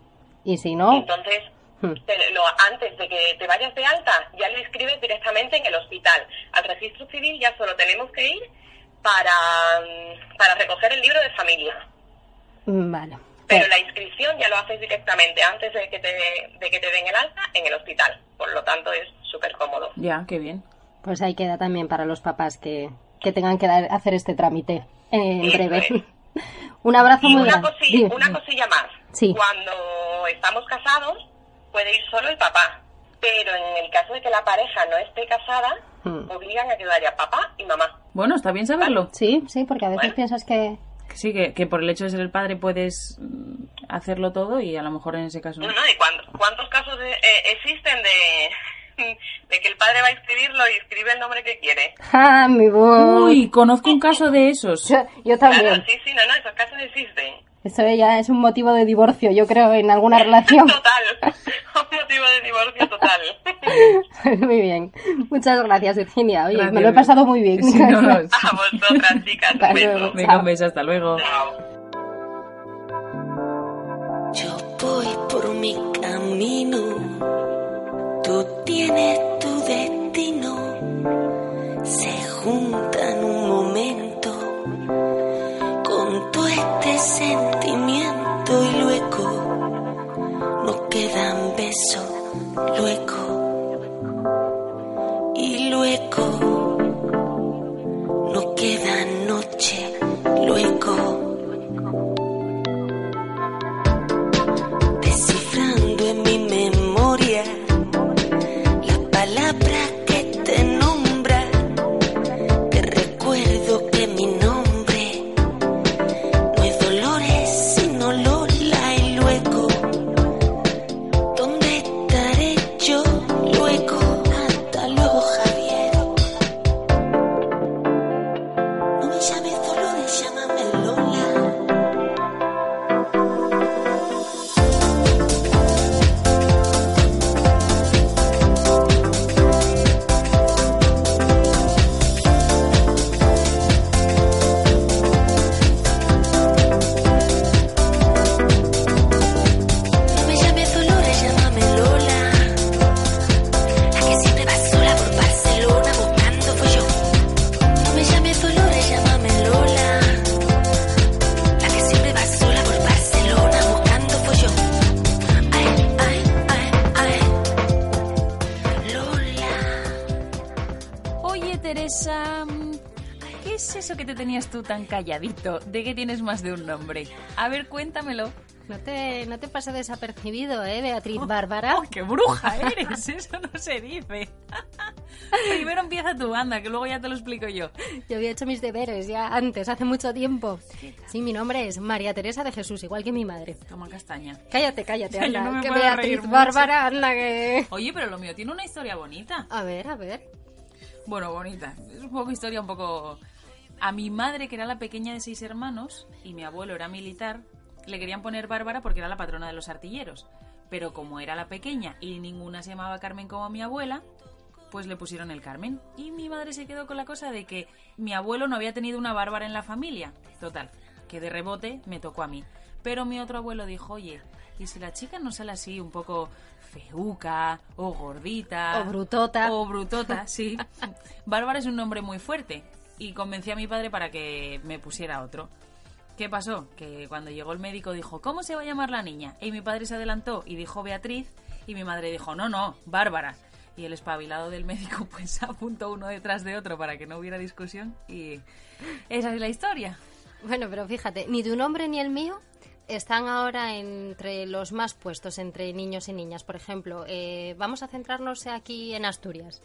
Y si no, Entonces, Hmm. te- lo- antes de que te vayas de alta, ya lo inscribes directamente en el hospital. Al registro civil ya solo tenemos que ir para, mm, para recoger el libro de familia. mm, vale. Pero la inscripción ya lo haces directamente antes de que te, de que te den el alta en el hospital. Por lo tanto, es súper cómodo. Ya, qué bien. Pues ahí queda también para los papás que, que tengan que dar- hacer este trámite en breve. Un abrazo Y muy una, grande. cosi- Dime. una cosilla más. Sí. Cuando estamos casados, puede ir solo el papá. Pero en el caso de que la pareja no esté casada, Hmm. obligan a que vaya papá y mamá. Bueno, está bien saberlo. Sí, sí, porque a veces Bueno. piensas que... Sí, que, que por el hecho de ser el padre puedes mm, hacerlo todo y a lo mejor en ese caso no. No, no, ¿y cuántos, cuántos casos de- eh, existen de, de que el padre va a inscribirlo y escribe el nombre que quiere? ¡Ah, mi voz! Uy, conozco un caso de esos. Yo, yo Claro, también. sí, sí, no, no, esos casos existen. Eso ya es un motivo de divorcio, yo creo, en alguna relación. Total, un motivo de divorcio total. muy bien. Muchas gracias, Virginia. Oye, Gracias, me lo he pasado muy bien. Sí, no, no. A vosotras, chicas, Hasta un beso. luego. Venga, un beso, hasta luego. Chao. Yo voy por mi camino, tú tienes tu destino, se juntan un momento todo este sentimiento y luego nos quedan besos, luego y luego nos quedan tú tan calladito? ¿De que tienes más de un nombre? A ver, cuéntamelo. No te, no te pasa desapercibido, ¿eh, Beatriz Bárbara? ¡Oh, qué bruja eres! Eso no se dice. Primero empieza tu banda, que luego ya te lo explico yo. Yo había hecho mis deberes ya antes, hace mucho tiempo. Sí, mi nombre es María Teresa de Jesús, igual que mi madre. Toma castaña. Cállate, cállate, yo anda, no me que Beatriz. Bárbara, anda que... Oye, pero lo mío tiene una historia bonita. A ver, a ver. Bueno, bonita. Es un poco historia, un poco... A mi madre, que era la pequeña de seis hermanos, y mi abuelo era militar, le querían poner Bárbara porque era la patrona de los artilleros. Pero como era la pequeña y ninguna se llamaba Carmen como mi abuela, pues le pusieron el Carmen. Y mi madre se quedó con la cosa de que mi abuelo no había tenido una Bárbara en la familia. Total, que de rebote me tocó a mí. Pero mi otro abuelo dijo, oye, ¿y si la chica no sale así un poco feuca o gordita? O brutota. O brutota, sí. Bárbara es un nombre muy fuerte. Y convencí a mi padre para que me pusiera otro. ¿Qué pasó? Que cuando llegó el médico dijo, ¿cómo se va a llamar la niña? Y mi padre se adelantó y dijo Beatriz. Y mi madre dijo, no, no, Bárbara. Y el espabilado del médico pues apuntó uno detrás de otro para que no hubiera discusión. Y esa es la historia. Bueno, pero fíjate, ni tu nombre ni el mío están ahora entre los más puestos entre niños y niñas. Por ejemplo, eh, vamos a centrarnos aquí en Asturias.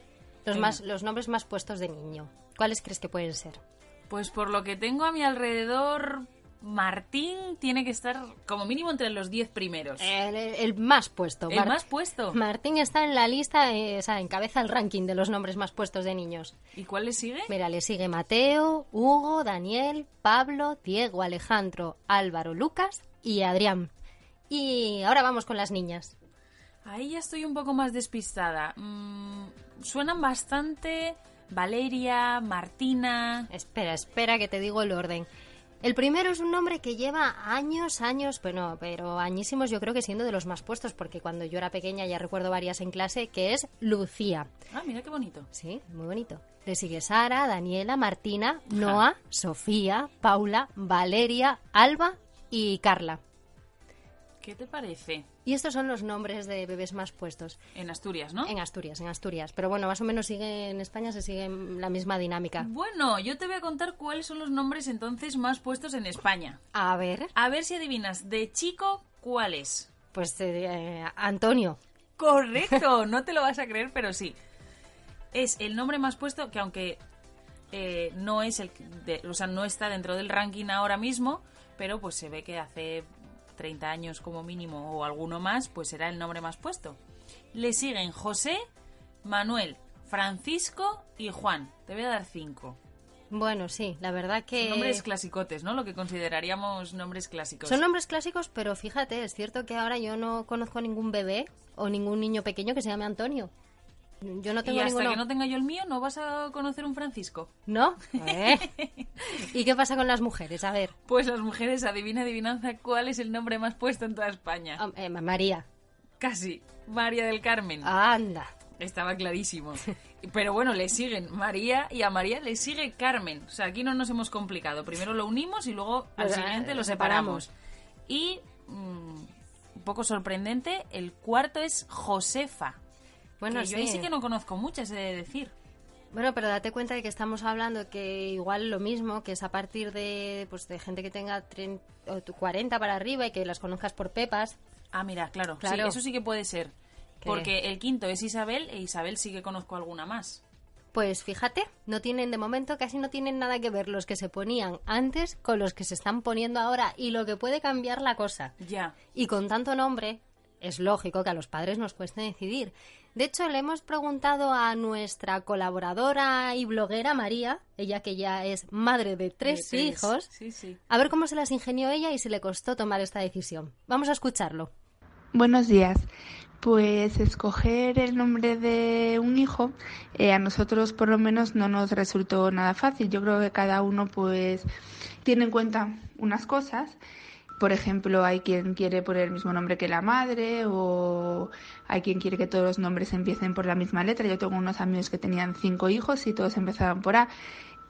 Los, Venga. más, los nombres más puestos de niño. ¿Cuáles crees que pueden ser? Pues por lo que tengo a mi alrededor, Martín tiene que estar como mínimo entre los 10 primeros. El, el más puesto. El más puesto. Martín está en la lista, eh, o sea, encabeza el ranking de los nombres más puestos de niños. ¿Y cuál le sigue? Mira, le sigue Mateo, Hugo, Daniel, Pablo, Diego, Alejandro, Álvaro, Lucas y Adrián. Y ahora vamos con las niñas. Ahí ya estoy un poco más despistada. Mm, suenan bastante Valeria, Martina. Espera, espera que te digo el orden. El primero es un nombre que lleva años, años, bueno, pero añísimos yo creo que siendo de los más puestos, porque cuando yo era pequeña ya recuerdo varias en clase, que es Lucía. Ah, mira qué bonito. Sí, muy bonito. Le sigue Sara, Daniela, Martina, Noa, Sofía, Paula, Valeria, Alba y Carla. ¿Qué te parece? Y estos son los nombres de bebés más puestos. En Asturias, ¿no? En Asturias, en Asturias. Pero bueno, más o menos sigue en España, se sigue la misma dinámica. Bueno, yo te voy a contar cuáles son los nombres entonces más puestos en España. A ver, A ver si adivinas de chico cuál es. pues eh, Antonio. Correcto, no te lo vas a creer, pero sí. Es el nombre más puesto que aunque eh, no es el de- o sea, no está dentro del ranking ahora mismo, pero pues se ve que hace 30 años como mínimo o alguno más, pues será el nombre más puesto. Le siguen José, Manuel, Francisco y Juan. Te voy a dar cinco. Bueno, sí, la verdad que... Son nombres clasicotes, ¿no? Lo que consideraríamos nombres clásicos. Son nombres clásicos, pero fíjate, es cierto que ahora yo no conozco ningún bebé o ningún niño pequeño que se llame Antonio. Yo no tengo y hasta ninguno. que no tenga yo el mío, ¿no vas a conocer un Francisco? ¿No? ¿Eh? ¿Y qué pasa con las mujeres? A ver, Pues las mujeres, adivina, adivinanza, ¿cuál es el nombre más puesto en toda España? eh, María. Casi. María del Carmen. Anda. Estaba clarísimo. Pero bueno, le siguen María y a María le sigue Carmen. O sea, aquí no nos hemos complicado. Primero lo unimos y luego al Pues, siguiente eh, lo separamos. separamos. Y, mm, un poco sorprendente, el cuarto es Josefa. Bueno, que yo ahí sí que no conozco muchas, he de decir. Bueno, pero date cuenta de que estamos hablando que igual lo mismo, que es a partir de, pues, de gente que tenga 30 o tu- 40 para arriba y que las conozcas por pepas. Ah, mira, claro. Claro. Sí, eso sí que puede ser. ¿Qué? Porque el quinto es Isabel e Isabel sí que conozco alguna más. Pues fíjate, no tienen de momento casi no tienen nada que ver los que se ponían antes con los que se están poniendo ahora y lo que puede cambiar la cosa. Ya. Y con tanto nombre, es lógico que a los padres nos cueste decidir. De hecho, le hemos preguntado a nuestra colaboradora y bloguera María, ella que ya es madre de tres, De hijos, Sí, sí. a ver cómo se las ingenió ella y si le costó tomar esta decisión. Vamos a escucharlo. Buenos días. Pues escoger el nombre de un hijo eh, a nosotros por lo menos no nos resultó nada fácil. Yo creo que cada uno pues tiene en cuenta unas cosas. Por ejemplo, hay quien quiere poner el mismo nombre que la madre o hay quien quiere que todos los nombres empiecen por la misma letra. Yo tengo unos amigos que tenían cinco hijos y todos empezaban por A.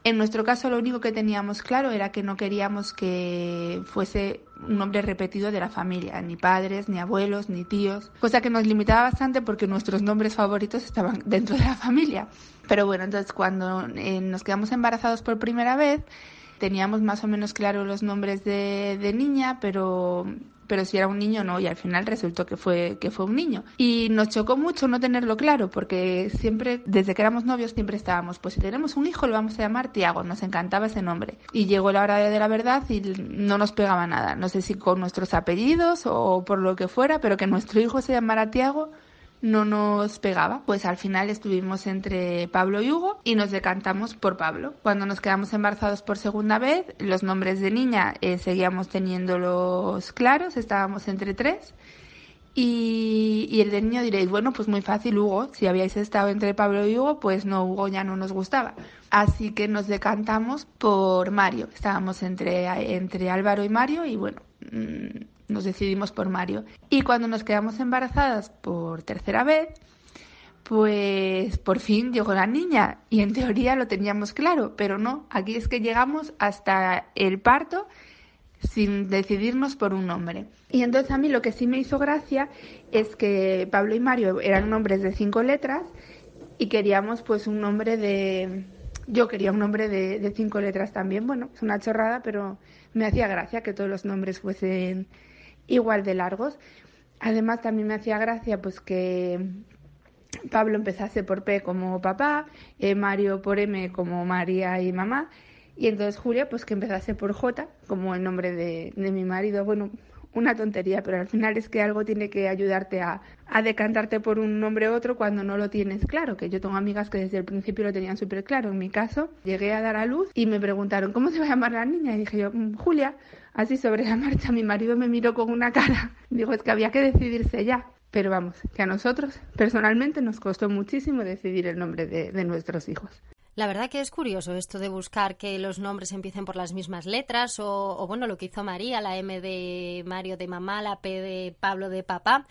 En nuestro caso, lo único que teníamos claro era que no queríamos que fuese un nombre repetido de la familia, ni padres, ni abuelos, ni tíos, cosa que nos limitaba bastante porque nuestros nombres favoritos estaban dentro de la familia. Pero bueno, entonces cuando eh, nos quedamos embarazados por primera vez, teníamos más o menos claro los nombres de, de niña, pero pero si era un niño no y al final resultó que fue que fue un niño. Y nos chocó mucho no tenerlo claro porque siempre desde que éramos novios siempre estábamos pues si tenemos un hijo lo vamos a llamar Tiago nos encantaba ese nombre. Y llegó la hora de la verdad y no nos pegaba nada. No sé si con nuestros apellidos o por lo que fuera pero que nuestro hijo se llamara Tiago no nos pegaba. Pues al final estuvimos entre Pablo y Hugo y nos decantamos por Pablo. Cuando nos quedamos embarazados por segunda vez, los nombres de niña eh, seguíamos teniéndolos claros, estábamos entre tres. Y, el de niño diréis, bueno, pues muy fácil, Hugo. Si habíais estado entre Pablo y Hugo, pues no, Hugo ya no nos gustaba. Así que nos decantamos por Mario. Estábamos entre, entre Álvaro y Mario y bueno, mm, nos decidimos por Mario. Y cuando nos quedamos embarazadas por tercera vez, pues por fin llegó la niña y en teoría lo teníamos claro, pero no, aquí es que llegamos hasta el parto sin decidirnos por un nombre. Y entonces a mí lo que sí me hizo gracia es que Pablo y Mario eran nombres de cinco letras y queríamos pues un nombre de... Yo quería un nombre de, de cinco letras también. Bueno, es una chorrada, pero me hacía gracia que todos los nombres fuesen igual de largos. Además también me hacía gracia pues que Pablo empezase por P como papá, eh, Mario por M como María y mamá, y entonces Julia pues que empezase por J como el nombre de, mi marido. Bueno, una tontería, pero al final es que algo tiene que ayudarte a, a decantarte por un nombre u otro cuando no lo tienes claro, que yo tengo amigas que desde el principio lo tenían súper claro. En mi caso, llegué a dar a luz y me preguntaron, ¿cómo se va a llamar la niña? Y dije yo, "Mm, Julia, así sobre la marcha. Mi marido me miró con una cara. Digo, es que había que decidirse ya. Pero vamos, que a nosotros personalmente nos costó muchísimo decidir el nombre de, de nuestros hijos. La verdad que es curioso esto de buscar que los nombres empiecen por las mismas letras o, o, bueno, lo que hizo María, la M de Mario de mamá, la P de Pablo de papá.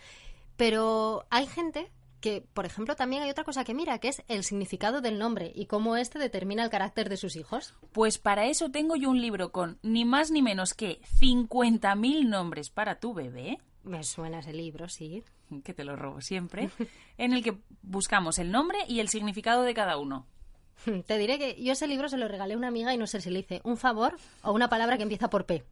Pero hay gente que, por ejemplo, también hay otra cosa que mira, que es el significado del nombre y cómo este determina el carácter de sus hijos. Pues para eso tengo yo un libro con ni más ni menos que 50.000 nombres para tu bebé. Me suena ese libro, sí. Que te lo robo siempre. en el que buscamos el nombre y el significado de cada uno. Te diré que yo ese libro se lo regalé a una amiga y no sé si le hice un favor o una palabra que empieza por P.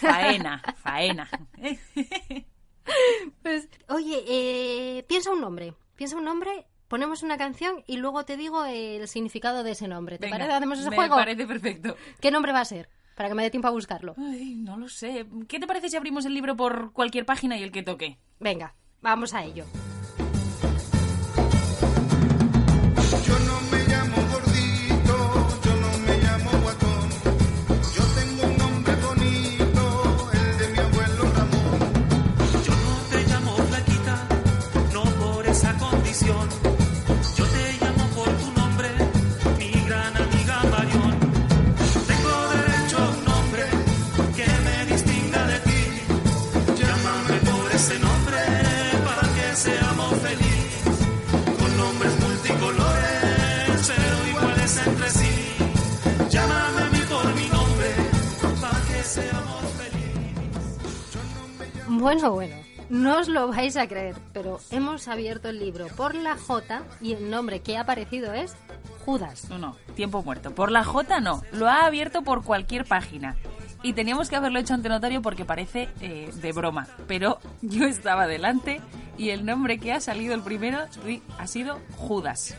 Faena, faena. pues, oye, eh, piensa un nombre. Piensa un nombre, ponemos una canción y luego te digo el significado de ese nombre. ¿Te Venga, parece? ¿Hacemos ese me juego? parece perfecto. ¿Qué nombre va a ser? Para que me dé tiempo a buscarlo. Ay, no lo sé. ¿Qué te parece si abrimos el libro por cualquier página y el que toque? Venga, vamos a ello. Bueno, bueno, no os lo vais a creer, pero hemos abierto el libro por la J y el nombre que ha aparecido es Judas. No, no, tiempo muerto. Por la J no, lo ha abierto por cualquier página. Y teníamos que haberlo hecho ante notario porque parece eh, de broma. Pero yo estaba delante y el nombre que ha salido el primero ha sido Judas.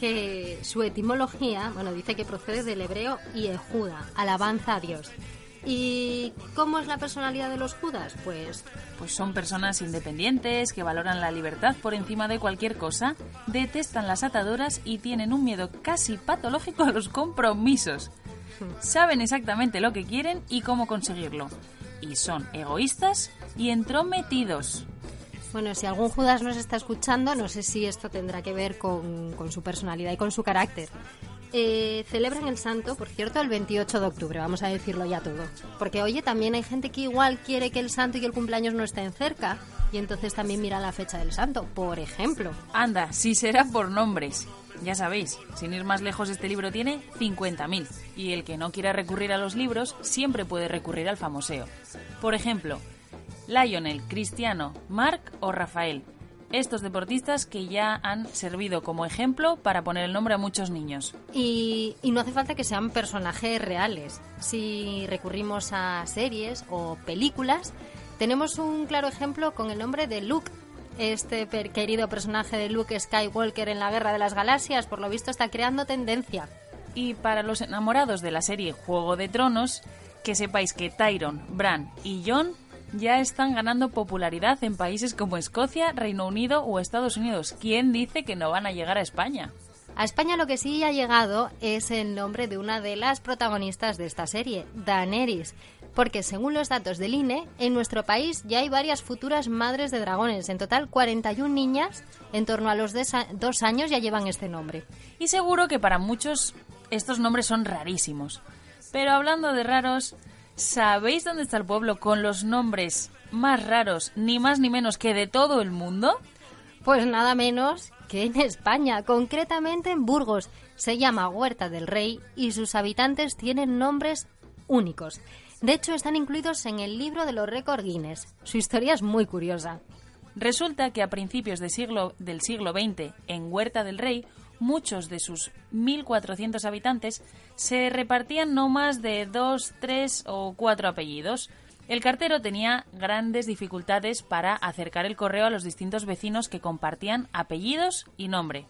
Que su etimología, bueno, dice que procede del hebreo Yehuda, alabanza a Dios. ¿Y cómo es la personalidad de los Judas? Pues Pues son personas independientes que valoran la libertad por encima de cualquier cosa, detestan las ataduras y tienen un miedo casi patológico a los compromisos. Saben exactamente lo que quieren y cómo conseguirlo. Y son egoístas y entrometidos. Bueno, si algún Judas nos está escuchando, no sé si esto tendrá que ver con, con su personalidad y con su carácter. Eh, celebran el santo, por cierto, el 28 de octubre, vamos a decirlo ya todo. Porque, oye, también hay gente que igual quiere que el santo y el cumpleaños no estén cerca y entonces también mira la fecha del santo, por ejemplo. Anda, si será por nombres. Ya sabéis, sin ir más lejos, este libro tiene 50.000. Y el que no quiera recurrir a los libros siempre puede recurrir al famoseo. Por ejemplo, Lionel, Cristiano, Marc o Rafael. Estos deportistas que ya han servido como ejemplo para poner el nombre a muchos niños. Y, y no hace falta que sean personajes reales. Si recurrimos a series o películas, tenemos un claro ejemplo con el nombre de Luke. Este querido personaje de Luke Skywalker en la Guerra de las Galaxias, por lo visto, está creando tendencia. Y para los enamorados de la serie Juego de Tronos, que sepáis que Tyron, Bran y Jon ya están ganando popularidad en países como Escocia, Reino Unido o Estados Unidos. ¿Quién dice que no van a llegar a España? A España lo que sí ha llegado es el nombre de una de las protagonistas de esta serie, Daenerys, porque según los datos del INE, en nuestro país ya hay varias futuras madres de dragones. En total, 41 niñas en torno a los dos años ya llevan este nombre. Y seguro que para muchos estos nombres son rarísimos. Pero hablando de raros, ¿sabéis dónde está el pueblo con los nombres más raros, ni más ni menos que de todo el mundo? Pues nada menos que en España, concretamente en Burgos. Se llama Huerta del Rey y sus habitantes tienen nombres únicos. De hecho, están incluidos en el libro de los récords Guinness. Su historia es muy curiosa. Resulta que a principios de siglo- del siglo XX, en Huerta del Rey, muchos de sus 1.400 habitantes se repartían no más de dos, tres o cuatro apellidos. El cartero tenía grandes dificultades para acercar el correo a los distintos vecinos que compartían apellidos y nombre.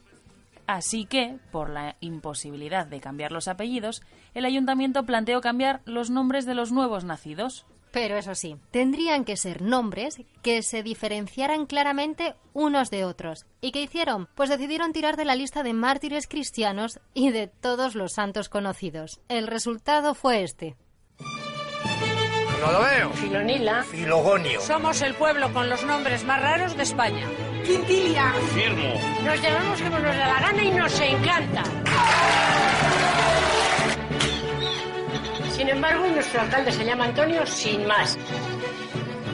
Así que, por la imposibilidad de cambiar los apellidos, el ayuntamiento planteó cambiar los nombres de los nuevos nacidos. Pero eso sí, tendrían que ser nombres que se diferenciaran claramente unos de otros. ¿Y qué hicieron? Pues decidieron tirar de la lista de mártires cristianos y de todos los santos conocidos. El resultado fue este. No lo veo. Filonila. Filogonio. Somos el pueblo con los nombres más raros de España. Quintilia. Firmo. Nos llamamos como nos da la gana y nos encanta. Sin embargo, nuestro alcalde se llama Antonio sin más.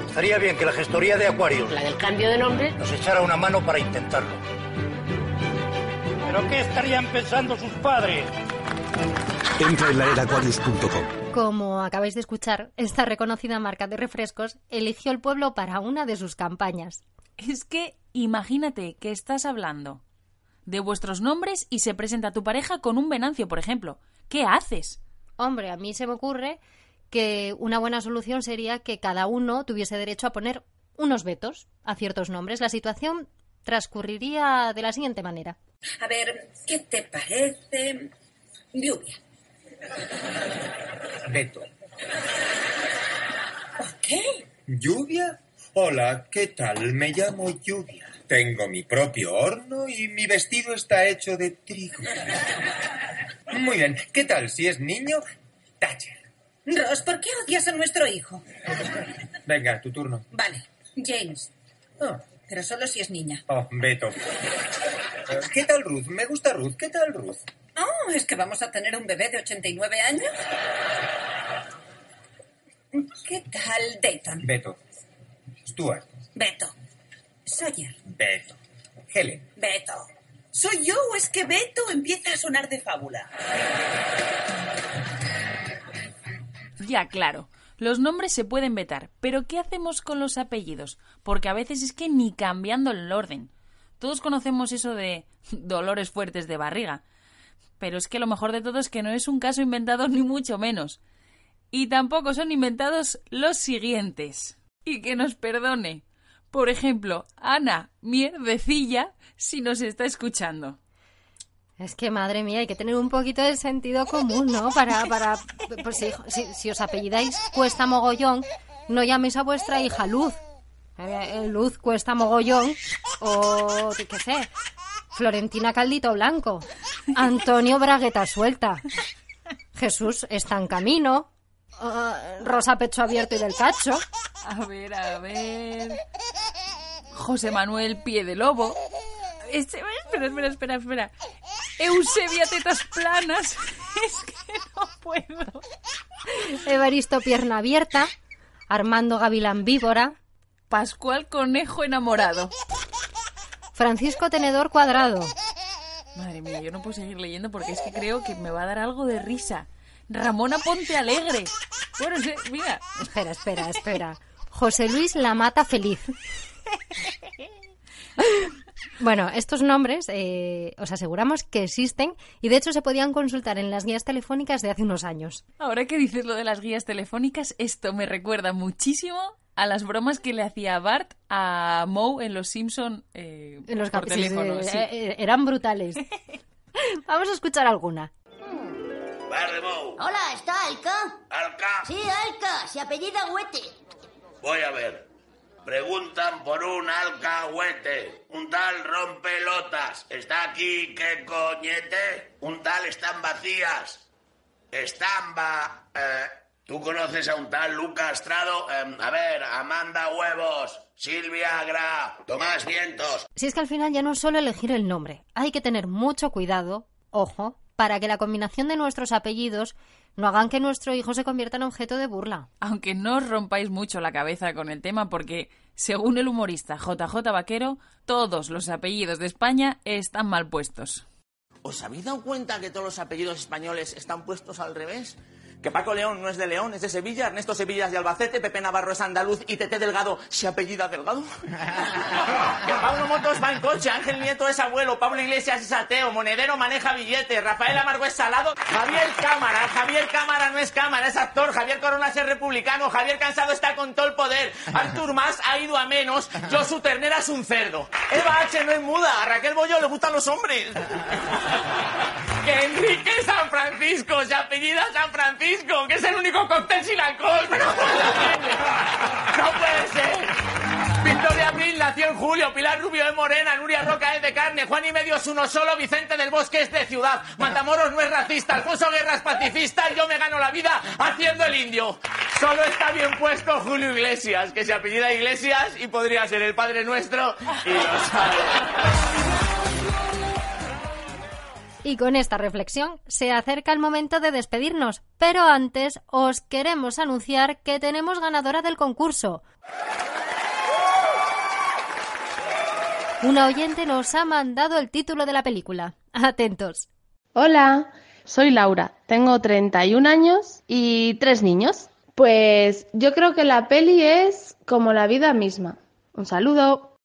Estaría bien que la gestoría de Acuarios La del cambio de nombre. nos echara una mano para intentarlo. ¿Pero qué estarían pensando sus padres? Entra en laeraquarius.com. Como acabáis de escuchar, esta reconocida marca de refrescos eligió el pueblo para una de sus campañas. Es que imagínate que estás hablando de vuestros nombres y se presenta tu pareja con un venancio, por ejemplo. ¿Qué haces? Hombre, a mí se me ocurre que una buena solución sería que cada uno tuviese derecho a poner unos vetos a ciertos nombres. La situación transcurriría de la siguiente manera. A ver, ¿qué te parece? Lluvia. Beto. ¿Qué? ¿Lluvia? Hola, ¿qué tal? Me llamo Lluvia. Tengo mi propio horno y mi vestido está hecho de trigo. Muy bien, ¿qué tal si es niño? Thatcher. Ross, ¿por qué odias a nuestro hijo? Venga, tu turno. Vale, James. Oh, pero solo si es niña. Oh, Beto. Eh, ¿Qué tal Ruth? Me gusta Ruth. ¿Qué tal Ruth? Oh, ¿es que vamos a tener un bebé de 89 años? ¿Qué tal Dayton? Beto. Stuart. Beto. Sawyer. Beto. Helen. Beto. ¿Soy yo o es que Beto empieza a sonar de fábula? Ya, claro. Los nombres se pueden vetar, pero ¿qué hacemos con los apellidos? Porque a veces es que ni cambiando el orden. Todos conocemos eso de dolores fuertes de barriga. Pero es que lo mejor de todo es que no es un caso inventado ni mucho menos. Y tampoco son inventados los siguientes. Y que nos perdone. Por ejemplo, Ana Mierdecilla, si nos está escuchando. Es que, madre mía, hay que tener un poquito de sentido común, ¿no? Para, para, pues si, si- si os apellidáis Cuesta Mogollón, no llaméis a vuestra hija Luz. Eh, Luz Cuesta Mogollón o, qué sé, Florentina Caldito Blanco, Antonio Bragueta Suelta, Jesús está en camino, eh, Rosa Pecho Abierto y del Cacho. A ver, a ver. José Manuel Pie de Lobo. Este- espera, espera, espera, espera. Eusebia Tetas Planas. Es que no puedo. Evaristo Pierna Abierta, Armando Gavilán Víbora, Pascual Conejo Enamorado. Francisco Tenedor Cuadrado, Madre mía, yo no puedo seguir leyendo porque es que creo que me va a dar algo de risa. Ramona Ponte Alegre. Bueno, mira. Espera, espera, espera. José Luis Lamata Feliz. Bueno, estos nombres eh, os aseguramos que existen y de hecho se podían consultar en las guías telefónicas de hace unos años. Ahora que dices lo de las guías telefónicas, esto me recuerda muchísimo a las bromas que le hacía Bart a Moe en Los Simpson eh, En los por cap- sí, sí, teléfono. sí. eh, eran brutales. Vamos a escuchar alguna. Vale, Mou. Hola, ¿está Alca? Alca. Sí, Alca, se apellida Huete. Voy a ver. Preguntan por un alcahuete. Un tal rompelotas. ¿Está aquí qué coñete? Un tal están vacías. Estamba. Eh, ¿Tú conoces a un tal Lucas Estrado? Eh, a ver, Amanda Huevos. Silvia Gra. Tomás Vientos. Si es que al final ya no es solo elegir el nombre, hay que tener mucho cuidado, ojo, para que la combinación de nuestros apellidos no hagan que nuestro hijo se convierta en objeto de burla. Aunque no os rompáis mucho la cabeza con el tema porque, según el humorista JJ Vaquero, todos los apellidos de España están mal puestos. ¿Os habéis dado cuenta que todos los apellidos españoles están puestos al revés? Que Paco León no es de León, es de Sevilla, Ernesto Sevilla es de Albacete, Pepe Navarro es andaluz y Tete Delgado se apellida Delgado. que Pablo Motos va en coche, Ángel Nieto es abuelo, Pablo Iglesias es ateo, Monedero maneja billetes, Rafael Amargo es salado, Javier Cámara, Javier Cámara no es cámara, es actor, Javier Corona es republicano, Javier Cansado está con todo el poder, Artur Mas ha ido a menos, Josu Ternera es un cerdo, Eva H no es muda, a Raquel Bollo le gustan los hombres. Que Enrique San Francisco se apellida San Francisco, que es el único cóctel sin alcohol. Pero no puede ser. Victoria Abril nació en julio, Pilar Rubio es morena, Nuria Roca es de carne, Juan y medio es uno solo, Vicente del Bosque es de ciudad, Matamoros no es racista, Alfonso Guerra es pacifista yo me gano la vida haciendo el indio. Solo está bien puesto Julio Iglesias, que se apellida Iglesias y podría ser el Padre Nuestro y lo sabe. Y con esta reflexión se acerca el momento de despedirnos, pero antes os queremos anunciar que tenemos ganadora del concurso. Una oyente nos ha mandado el título de la película. Atentos. Hola, soy Laura, tengo 31 años y tres niños. Pues yo creo que la peli es como la vida misma. Un saludo.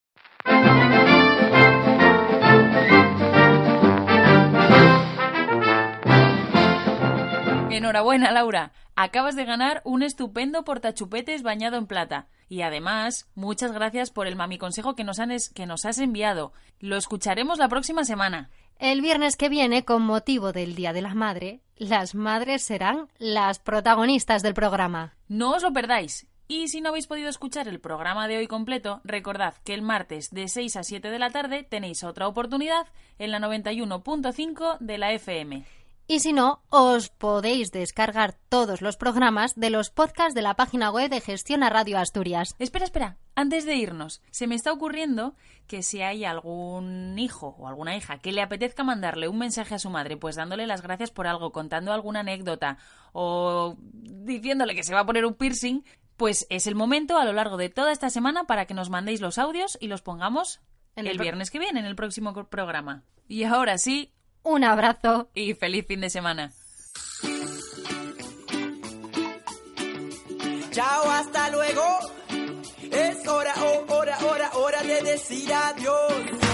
Enhorabuena, Laura. Acabas de ganar un estupendo portachupetes bañado en plata. Y además, muchas gracias por el mami consejo que nos, han es- que nos has enviado. Lo escucharemos la próxima semana. El viernes que viene, con motivo del Día de la Madre, las madres serán las protagonistas del programa. No os lo perdáis. Y si no habéis podido escuchar el programa de hoy completo, recordad que el martes de 6 a 7 de la tarde tenéis otra oportunidad en la 91.5 de la FM. Y si no, os podéis descargar todos los programas de los podcasts de la página web de Gestiona Radio Asturias. Espera, espera. Antes de irnos, se me está ocurriendo que si hay algún hijo o alguna hija que le apetezca mandarle un mensaje a su madre, pues dándole las gracias por algo, contando alguna anécdota o diciéndole que se va a poner un piercing, pues es el momento a lo largo de toda esta semana para que nos mandéis los audios y los pongamos En el, el viernes que viene, en el próximo programa. Y ahora sí, Un abrazo. y feliz fin de semana. Chao, hasta luego. Es hora, oh, hora, hora, hora de decir adiós.